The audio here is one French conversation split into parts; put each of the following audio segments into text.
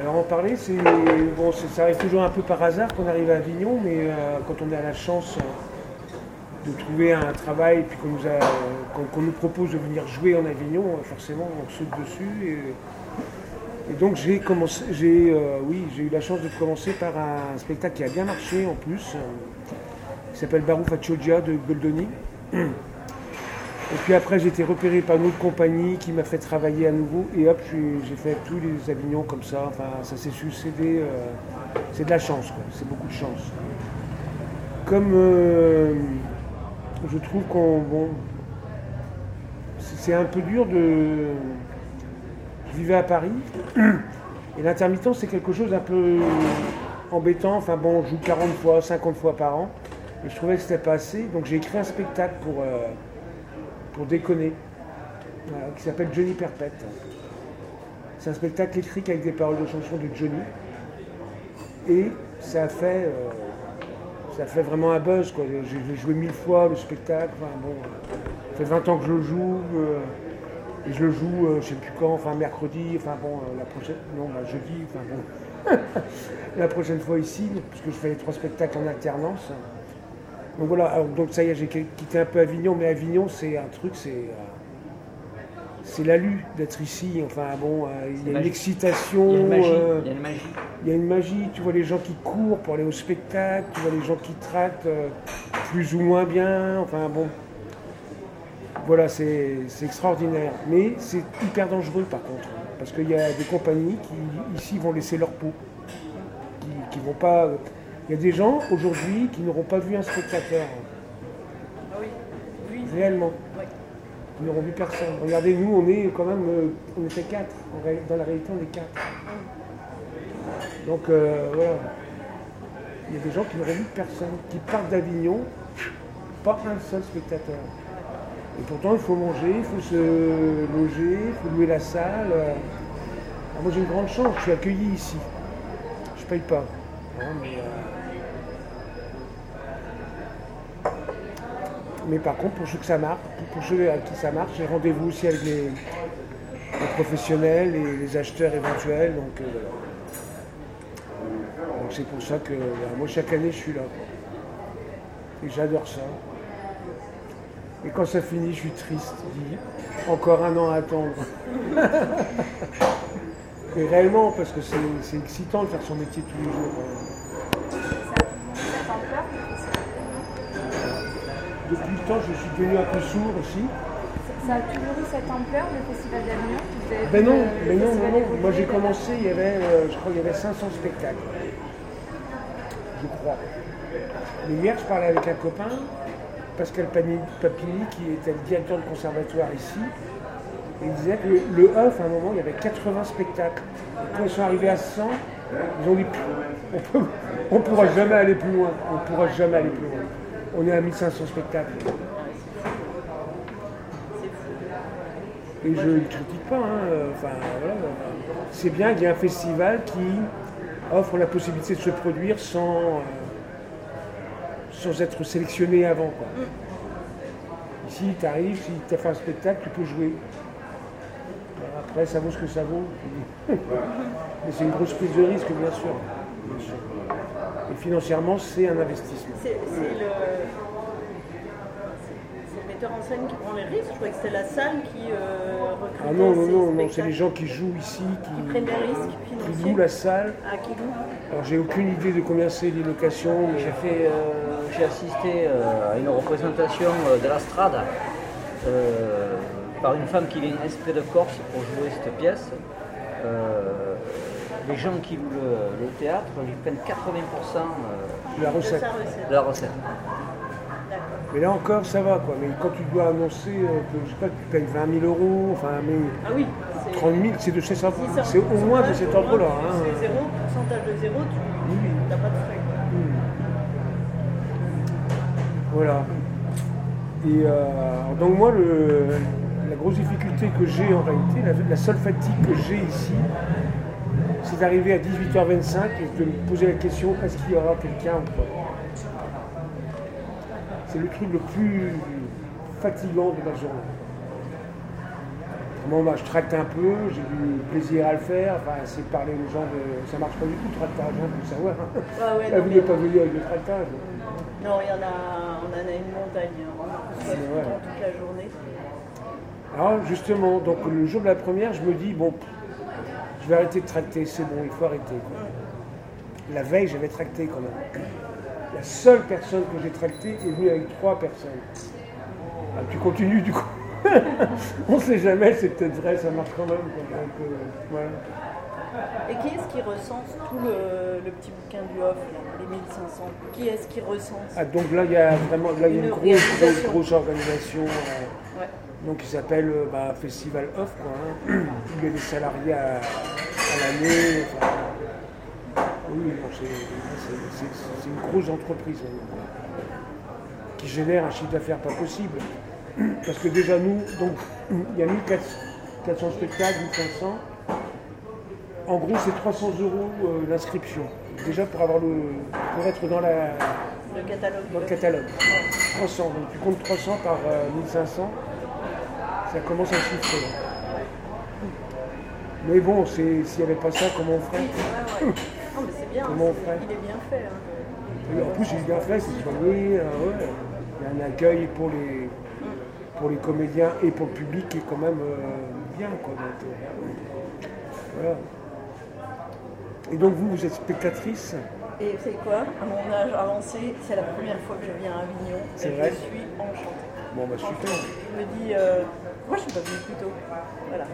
Alors en parler, c'est bon, ça arrive toujours un peu par hasard qu'on arrive à Avignon, mais euh, quand on a la chance euh, de trouver un travail et qu'on nous, propose de venir jouer en Avignon, euh, forcément on saute dessus. Et, donc j'ai commencé, j'ai oui, eu la chance de commencer par un spectacle qui a bien marché en plus, qui s'appelle Barou Faccioggia de Goldoni. Et puis après, j'ai été repéré par une autre compagnie qui m'a fait travailler à nouveau. Et hop, j'ai- fait tous les Avignons comme ça. Enfin, ça s'est succédé. euh, c'est de la chance, quoi. C'est beaucoup de chance. Comme euh, je trouve qu'on. Bon, c'est un peu dur de. Je vivais à Paris. Et l'intermittence, c'est quelque chose d'un peu embêtant. Enfin bon, je joue 40 fois, 50 fois par an. Et je trouvais que c'était pas assez. Donc j'ai écrit un spectacle pour. euh, pour déconner, voilà, qui s'appelle Johnny Perpète. C'est un spectacle écrit avec des paroles de chansons de Johnny. Et ça a fait, euh, ça a fait vraiment un buzz. J'ai joué mille fois le spectacle. Enfin, bon, euh, ça fait 20 ans que je le joue. euh, et je le joue, euh, je sais plus quand, enfin mercredi, enfin bon, euh, la prochaine, non, bah, jeudi, enfin bon, la prochaine fois ici, puisque je fais les trois spectacles en alternance. Donc voilà, alors, donc ça y est, j'ai quitté un peu Avignon, mais Avignon, c'est un truc, c'est. euh, c'est l'alu d'être ici. Enfin bon, euh, il y a une excitation. Il y a une magie. euh, Il y a une magie. il y a une magie, tu vois les gens qui courent pour aller au spectacle, tu vois les gens qui tractent plus ou moins bien, enfin bon. Voilà, c'est c'est extraordinaire. Mais c'est hyper dangereux par contre. Parce qu'il y a des compagnies qui ici vont laisser leur peau. Qui, qui vont pas. Il y a des gens aujourd'hui qui n'auront pas vu un spectateur. Ah oui. Oui. Réellement. Ouais. Ils n'auront vu personne. Regardez, nous, on est quand même. euh, on était quatre. Dans la réalité, on est quatre. Donc euh, voilà. Il y a des gens qui n'auraient vu personne, qui partent d'Avignon, pas un seul spectateur. Et pourtant, il faut manger, il faut se loger, il faut louer la salle. euh. Moi, j'ai une grande chance, je suis accueilli ici. Je paye pas. Mais, euh, mais par contre, pour ceux que ça marche, pour ceux à qui ça marche, j'ai rendez-vous aussi avec les, professionnels et les acheteurs éventuels. Donc, euh, c'est pour ça que moi chaque année je suis là. Et j'adore ça. Et quand ça finit, je suis triste. Encore un an à attendre. Mais réellement, parce que c'est excitant de faire son métier tous les jours. Ça a toujours cette ampleur Depuis le temps, je suis devenu un peu sourd aussi. Ça- a toujours eu cette ampleur, le Festival d'Avignon Ben non, mais non, festival non, non. évoluer, Moi j'ai commencé, il y avait, euh, je crois qu'il y avait 500 spectacles. Je crois. Mais hier, je parlais avec un copain, Pascal Papini, qui était le directeur du conservatoire ici. Il disait que le, le œuf, à un moment, il y avait 80 spectacles. Quand ils sont arrivés à 100, ils ont dit on ne pourra jamais aller plus loin. On ne pourra jamais aller plus loin. On est à 1500 spectacles. Et je ne critique pas. hein, Enfin, voilà, c'est bien qu'il y ait un festival qui offre la possibilité de se produire sans, euh, sans être sélectionné avant. quoi. Ici, tu arrives, si tu as fait un spectacle, tu peux jouer. Ça vaut ce que ça vaut. Mais c'est une grosse prise de risque, bien sûr. Bien sûr. Et financièrement, c'est un investissement. C'est c'est le. c'est- c'est le metteur en scène qui prend les risques. Je crois que c'est la salle qui euh, recrute Ah non, non, non, non, c'est les gens qui jouent ici, qui qui, prennent des risques qui louent la salle. Ah, qui louent. Alors, j'ai aucune idée de combien c'est les locations. mais- J'ai fait, euh, j'ai assisté euh, à une représentation euh, de la Strada euh, par une femme qui vient exprès de Corse pour jouer cette pièce. Euh, les gens qui louent le, le théâtre, ils prennent 80% euh, de la De recette. de la recette. Mais là encore, ça va quoi. Mais quand tu dois annoncer euh, que je sais pas, que tu payes 20 000 euros, enfin, mais Ah oui, c'est. 30 000, c'est de si ordre- c'est au moins de cet ordre-là. hein. C'est zéro, pourcentage de zéro, tu n'as pas de frais. quoi. Voilà. Et euh, donc moi, le- la grosse difficulté que j'ai en réalité, la, la seule fatigue que j'ai ici, c'est d'arriver à 18h25 et de me poser la question est-ce qu'il y aura quelqu'un ou pas? C'est le truc le plus fatigant de ma journée. Bon, bah, je tracte un peu, j'ai du plaisir à le faire. Enfin, c'est parler aux gens de. Ça marche pas du tout, le tractage, hein, faut le savoir. Ouais, Ah, non, vous n'êtes pas venu avec le tractage. non, il y en a, on en a une montagne, hein. on se Ouais. toute la journée. Alors, justement, donc le jour de la première, je me dis, bon, je vais arrêter de tracter, c'est bon, il faut arrêter. La veille, j'avais tracté quand même. La seule personne que j'ai tractée est venue avec trois personnes. Ah, tu continues du coup. On sait jamais, c'est peut-être vrai, ça marche quand même. euh. Et qui est-ce qui recense tout le, le petit bouquin du off, là, les 1500 Qui est-ce qui recense? Ah, donc là, il y a vraiment là, il y a une, Une grosse, grosse, grosse organisation euh, Ouais. donc, qui s'appelle euh, bah, Festival Off. Quoi, hein. Il y a des salariés à, à l'année. enfin, oui, c'est une grosse entreprise hein, qui génère un chiffre d'affaires pas possible. Parce que déjà, nous, donc, il y a 1400 spectacles, 1500. En gros, c'est 300 euros euh, l'inscription. Déjà pour, avoir le, pour être dans la, Le catalogue. dans le catalogue. 300, donc tu comptes 300 par euh, 1500, ça commence à chiffrer. Mais bon, c'est- s'il n'y avait pas ça, comment on ferait? Ouais, ouais. Non, mais c'est bien, Comment on ferait? il est bien fait. hein. Et En plus, j'ai bien fait, c'est soigné, euh, ouais. il y a un accueil pour les, pour les comédiens et pour le public qui est quand même euh, bien. Quoi, donc, voilà. Et donc vous, vous êtes spectatrice Et c'est quoi À mon âge avancé, c'est la première fois que je viens à Avignon. C'est vrai je suis enchantée. Bon, bah super. Je me dis, euh, moi je suis pas venue plus tôt. Voilà.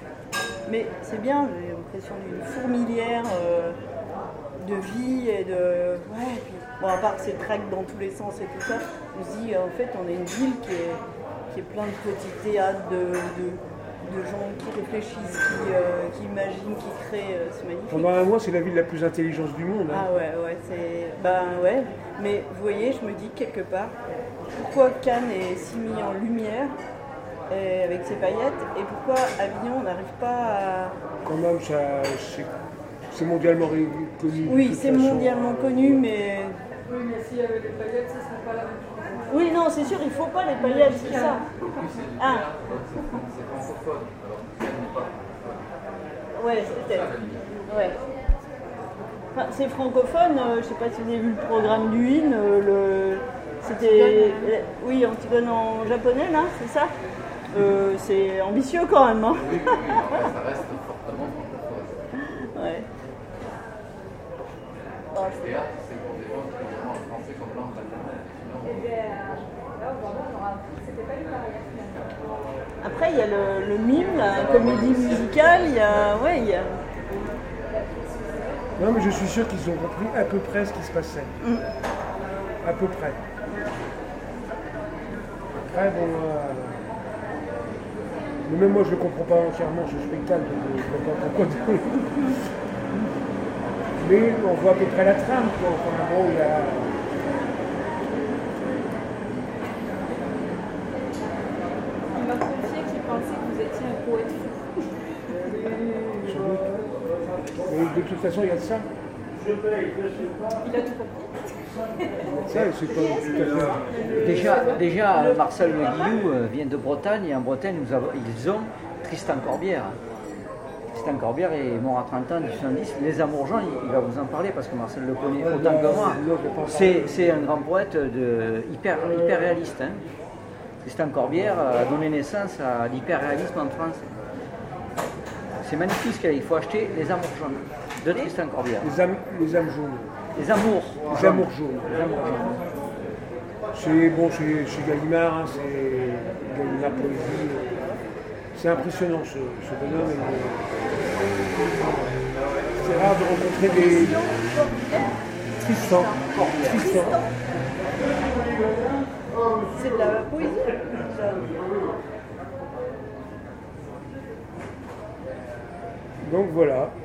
Mais c'est bien, j'ai l'impression d'une fourmilière euh, de vie et de. Ouais, et puis, bon, à part que c'est traque dans tous les sens et tout ça, on se dit, en fait, on est une ville qui est, qui est plein de petits théâtres, de, de, de gens qui réfléchissent, qui, euh, qui imaginent, qui créent. euh, c'est magnifique. Pendant un mois, c'est la ville la plus intelligente du monde. hein. Ah ouais, ouais, c'est. Ben ouais, mais vous voyez, je me dis quelque part, pourquoi Cannes est si mis en lumière euh, avec ses paillettes et pourquoi Avignon on n'arrive pas à. Quand même, ça, c'est, c'est mondialement connu. Oui, c'est façon. mondialement connu, mais. Oui, mais s'il y avait des paillettes, ce serait pas la même chose. Oui, non, c'est sûr, il faut pas les paillettes, c'est ça. Ah. Ouais, peut-être. Ouais. Enfin, c'est francophone, euh, je sais pas si vous avez vu le programme du IN, euh, le... c'était... Oui, Antigone en japonais, là, c'est ça Euh, C'est ambitieux quand même, hein ça reste fortement francophone. Ouais. Ah, Théâtre, c'est pour des gens qui ont en français comme langue maternelle. Eh bien, là, vraiment, on aura appris que c'était pas une barrière finalement. Après, il y a le, le mime, la comédie musicale, il y a... Ouais, il y a... Non, mais je suis sûr qu'ils ont compris à peu près ce qui se passait. À peu près. Après, bon. euh, Mais même moi, je ne comprends pas entièrement ce spectacle. donc Je ne vois pas pourquoi. Mais on voit à peu près la trame, quoi. Enfin, bon, il y a. Il m'a confié qu'il pensait que vous étiez un poète fou. sans doute. Mais de toute façon, il y a de ça. Il a tout compris. Ça, et c'est pas tout à fait. Déjà, déjà euh, Marcel Le Guillou euh, vient de Bretagne et en Bretagne, nous avons- ils ont Tristan Corbière. Tristan Corbière est mort à 30 ans, en 1810. Les Amours Jean, il, il va vous en parler parce que Marcel le connaît autant que moi. C'est un grand poète de, hyper, hyper réaliste. hein. Tristan Corbière a donné naissance à l'hyper-réalisme en France. C'est magnifique ce qu'il y a. Il faut acheter Les Amours jaunes de Tristan Corbière. Les âmes, les âmes jaunes. Les Amours. Les amours jaunes. C'est bon, chez, chez Gallimard, hein, c'est Gallimard Poésie. C'est impressionnant ce, ce bonhomme. et- C'est rare de rencontrer des. Tristan. Tristan. C'est de la poésie. Donc voilà.